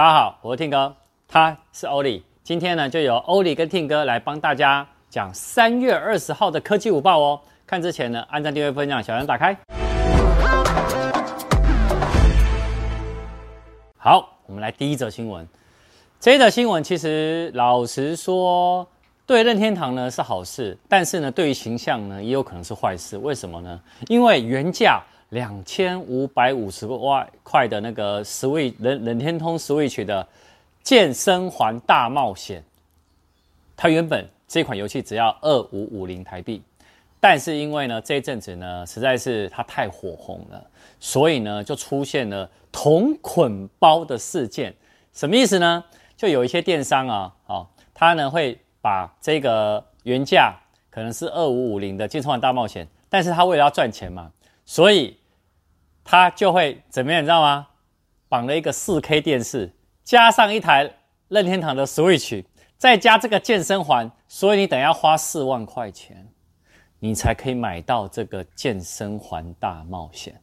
大家好，我是听哥，他是欧里。今天呢，就由欧里跟 Tim 哥来帮大家讲三月二十号的科技午报哦。看之前呢，按赞、订阅、分享，小铃打开。好，我们来第一则新闻。这一则新闻其实老实说，对任天堂呢是好事，但是呢，对于形象呢也有可能是坏事。为什么呢？因为原价。两千五百五十万块的那个 Switch 任任天堂 Switch 的健身环大冒险，它原本这款游戏只要二五五零台币，但是因为呢这一阵子呢实在是它太火红了，所以呢就出现了同捆包的事件。什么意思呢？就有一些电商啊，哦，他呢会把这个原价可能是二五五零的健身环大冒险，但是他为了要赚钱嘛，所以。他就会怎么样，你知道吗？绑了一个 4K 电视，加上一台任天堂的 Switch，再加这个健身环，所以你等下要花四万块钱，你才可以买到这个健身环大冒险。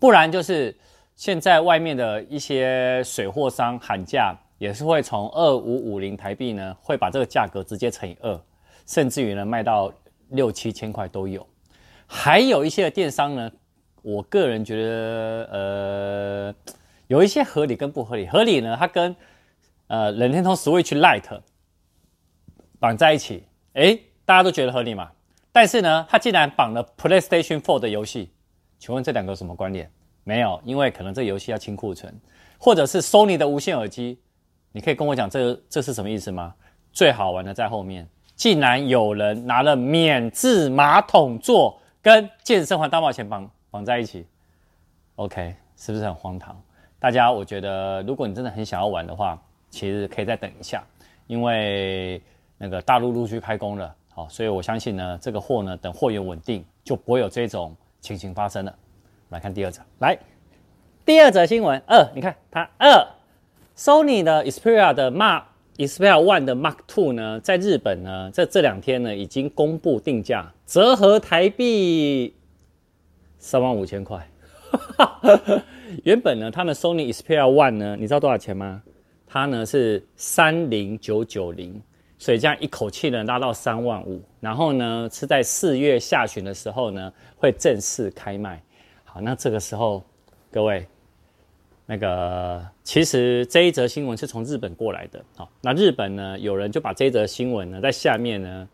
不然就是现在外面的一些水货商喊价，也是会从二五五零台币呢，会把这个价格直接乘以二，甚至于呢卖到六七千块都有。还有一些的电商呢。我个人觉得，呃，有一些合理跟不合理。合理呢，它跟呃任天堂 Switch Lite 绑在一起，诶，大家都觉得合理嘛？但是呢，它竟然绑了 PlayStation 4的游戏，请问这两个有什么关联？没有，因为可能这游戏要清库存，或者是 Sony 的无线耳机，你可以跟我讲这这是什么意思吗？最好玩的在后面，竟然有人拿了免治马桶座跟健身环大冒险绑。绑在一起，OK，是不是很荒唐？大家，我觉得如果你真的很想要玩的话，其实可以再等一下，因为那个大陆陆续开工了，好，所以我相信呢，这个货呢，等货源稳定，就不会有这种情形发生了。来看第二则，来，第二则新闻二，你看它二，Sony 的 Xperia 的 Mark Xperia One 的 Mark Two 呢，在日本呢，在这两天呢，已经公布定价，折合台币。三万五千块，原本呢，他们 Sony Xperia One 呢，你知道多少钱吗？它呢是三零九九零，所以这样一口气呢拉到三万五，然后呢是在四月下旬的时候呢会正式开卖。好，那这个时候各位，那个其实这一则新闻是从日本过来的。好，那日本呢有人就把这一则新闻呢在下面呢，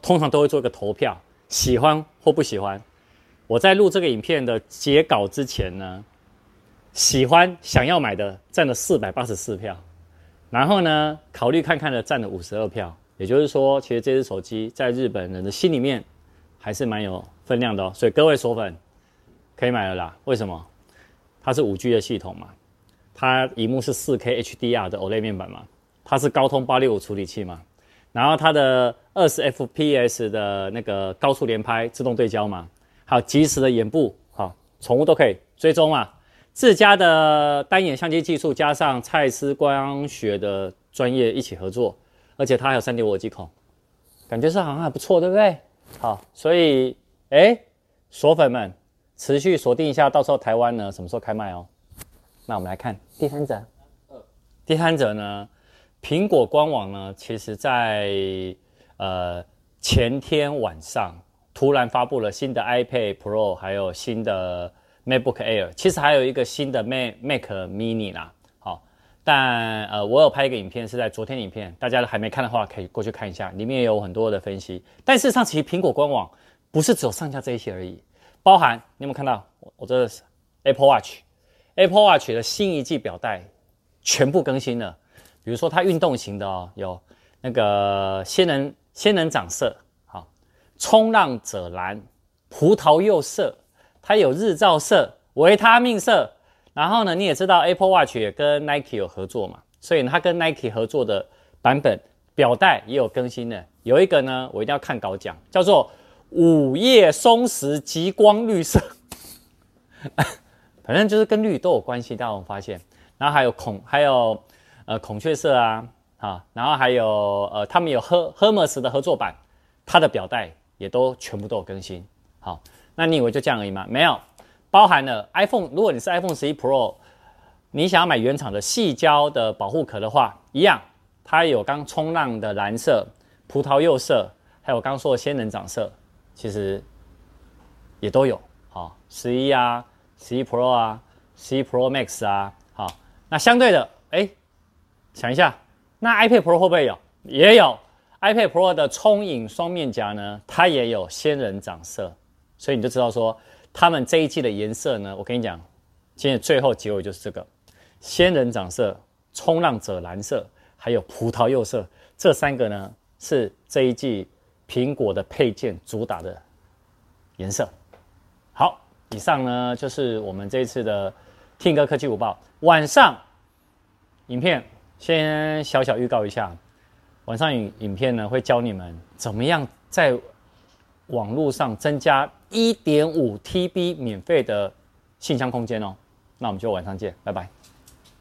通常都会做一个投票，喜欢或不喜欢。我在录这个影片的截稿之前呢，喜欢想要买的占了四百八十四票，然后呢，考虑看看的占了五十二票。也就是说，其实这支手机在日本人的心里面还是蛮有分量的哦。所以各位锁粉可以买了啦。为什么？它是五 G 的系统嘛，它萤幕是四 K HDR 的 OLED 面板嘛，它是高通八六五处理器嘛，然后它的二十 FPS 的那个高速连拍自动对焦嘛。好，及时的眼部，好，宠物都可以追踪嘛。自家的单眼相机技术加上蔡司光学的专业一起合作，而且它还有3.5耳机孔，感觉是好像还不错，对不对？好，所以哎，锁粉们持续锁定一下，到时候台湾呢什么时候开卖哦？那我们来看第三者，第三者呢，苹果官网呢，其实在呃前天晚上。突然发布了新的 iPad Pro，还有新的 MacBook Air，其实还有一个新的 Mac Mac Mini 啦。好，但呃，我有拍一个影片，是在昨天影片，大家还没看的话，可以过去看一下，里面也有很多的分析。但事实上，其实苹果官网不是只有上架这一些而已，包含你有没有看到我我这是 Apple Watch，Apple Watch 的新一季表带全部更新了，比如说它运动型的哦，有那个仙人仙人掌色。冲浪者蓝、葡萄柚色，它有日照色、维他命色。然后呢，你也知道 Apple Watch 也跟 Nike 有合作嘛，所以它跟 Nike 合作的版本表带也有更新的。有一个呢，我一定要看稿讲，叫做午夜松石极光绿色，反正就是跟绿都有关系。大家有发现？然后还有孔，还有呃孔雀色啊，啊，然后还有呃他们有 Hermes 的合作版，它的表带。也都全部都有更新，好，那你以为就这样而已吗？没有，包含了 iPhone。如果你是 iPhone 十一 Pro 你想要买原厂的细胶的保护壳的话，一样，它有刚冲浪的蓝色、葡萄柚色，还有刚说的仙人掌色，其实也都有。好，十一啊，十一 Pro 啊，十一 Pro Max 啊，好，那相对的，哎，想一下，那 iPad Pro 会不会有？也有。iPad Pro 的冲影双面夹呢，它也有仙人掌色，所以你就知道说，他们这一季的颜色呢，我跟你讲，今天最后结尾就是这个仙人掌色、冲浪者蓝色，还有葡萄柚色，这三个呢是这一季苹果的配件主打的颜色。好，以上呢就是我们这一次的听歌科技午报，晚上影片先小小预告一下。晚上影影片呢，会教你们怎么样在网络上增加一点五 TB 免费的信箱空间哦。那我们就晚上见，拜拜。